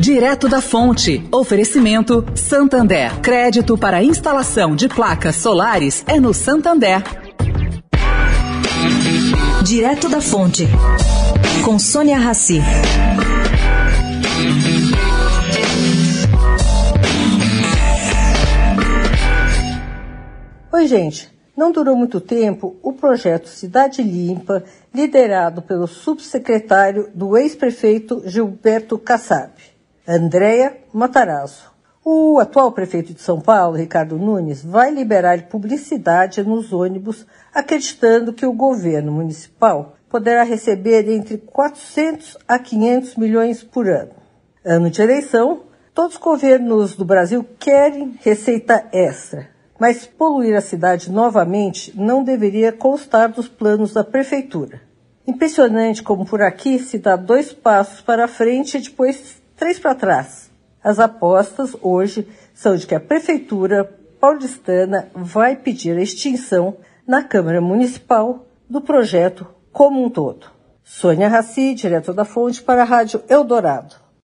Direto da Fonte. Oferecimento Santander. Crédito para instalação de placas solares é no Santander. Direto da Fonte. Com Sônia Rassi. Oi, gente. Não durou muito tempo o projeto Cidade Limpa, liderado pelo subsecretário do ex-prefeito Gilberto Kassab, Andréa Matarazzo. O atual prefeito de São Paulo, Ricardo Nunes, vai liberar publicidade nos ônibus, acreditando que o governo municipal poderá receber entre 400 a 500 milhões por ano. Ano de eleição, todos os governos do Brasil querem receita extra, mas poluir a cidade novamente não deveria constar dos planos da prefeitura. Impressionante como por aqui se dá dois passos para frente e depois três para trás. As apostas hoje são de que a prefeitura paulistana vai pedir a extinção na Câmara Municipal do projeto como um todo. Sônia Raci, direto da Fonte, para a Rádio Eldorado.